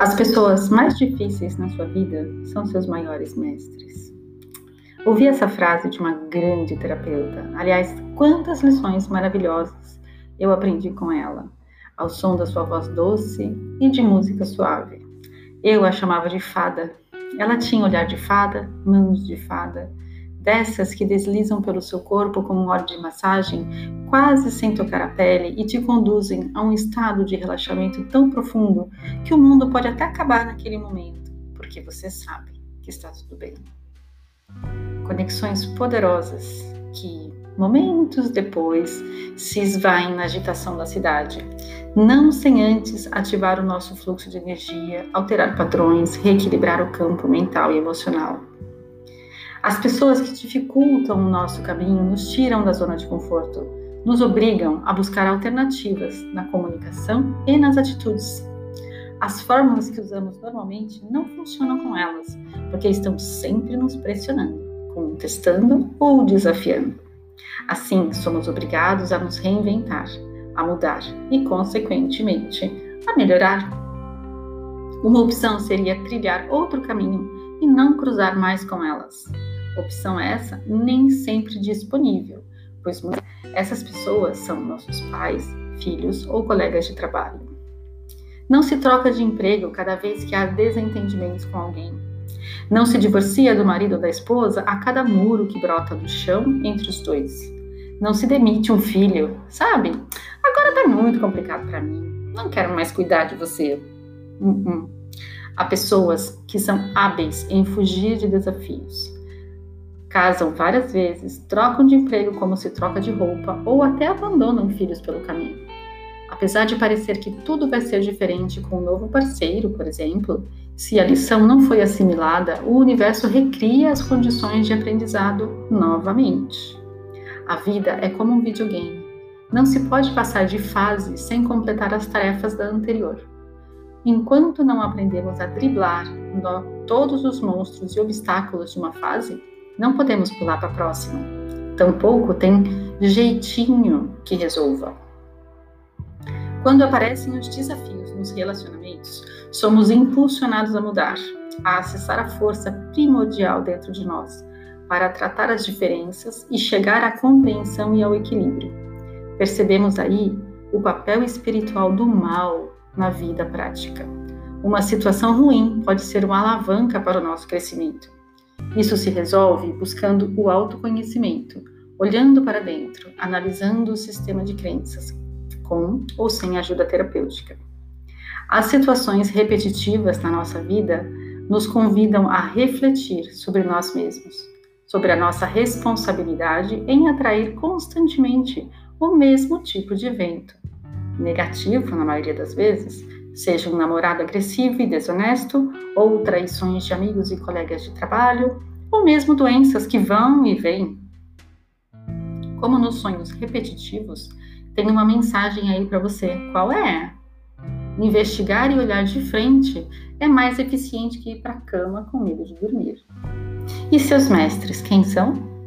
As pessoas mais difíceis na sua vida são seus maiores mestres. Ouvi essa frase de uma grande terapeuta. Aliás, quantas lições maravilhosas eu aprendi com ela, ao som da sua voz doce e de música suave. Eu a chamava de fada. Ela tinha olhar de fada, mãos de fada, dessas que deslizam pelo seu corpo como um óleo de massagem, quase sem tocar a pele e te conduzem a um estado de relaxamento tão profundo que o mundo pode até acabar naquele momento, porque você sabe que está tudo bem. Conexões poderosas que, momentos depois, se esvaem na agitação da cidade, não sem antes ativar o nosso fluxo de energia, alterar padrões, reequilibrar o campo mental e emocional. As pessoas que dificultam o nosso caminho nos tiram da zona de conforto, nos obrigam a buscar alternativas na comunicação e nas atitudes. As fórmulas que usamos normalmente não funcionam com elas, porque estão sempre nos pressionando, contestando ou desafiando. Assim, somos obrigados a nos reinventar, a mudar e, consequentemente, a melhorar. Uma opção seria trilhar outro caminho e não cruzar mais com elas. Opção essa nem sempre disponível, pois essas pessoas são nossos pais, filhos ou colegas de trabalho. Não se troca de emprego cada vez que há desentendimentos com alguém. Não se divorcia do marido ou da esposa a cada muro que brota do chão entre os dois. Não se demite um filho, sabe? Agora tá muito complicado para mim. Não quero mais cuidar de você. Uh -uh. Há pessoas que são hábeis em fugir de desafios. Casam várias vezes, trocam de emprego como se troca de roupa ou até abandonam filhos pelo caminho. Apesar de parecer que tudo vai ser diferente com um novo parceiro, por exemplo, se a lição não foi assimilada, o universo recria as condições de aprendizado novamente. A vida é como um videogame. Não se pode passar de fase sem completar as tarefas da anterior. Enquanto não aprendemos a driblar todos os monstros e obstáculos de uma fase, não podemos pular para a próxima. Tampouco tem jeitinho que resolva. Quando aparecem os desafios nos relacionamentos, somos impulsionados a mudar, a acessar a força primordial dentro de nós, para tratar as diferenças e chegar à compreensão e ao equilíbrio. Percebemos aí o papel espiritual do mal na vida prática. Uma situação ruim pode ser uma alavanca para o nosso crescimento. Isso se resolve buscando o autoconhecimento, olhando para dentro, analisando o sistema de crenças, com ou sem ajuda terapêutica. As situações repetitivas na nossa vida nos convidam a refletir sobre nós mesmos, sobre a nossa responsabilidade em atrair constantemente o mesmo tipo de evento, negativo na maioria das vezes, seja um namorado agressivo e desonesto, ou traições de amigos e colegas de trabalho, ou mesmo doenças que vão e vêm. Como nos sonhos repetitivos, tem uma mensagem aí para você. Qual é? Investigar e olhar de frente é mais eficiente que ir para a cama com medo de dormir. E seus mestres, quem são?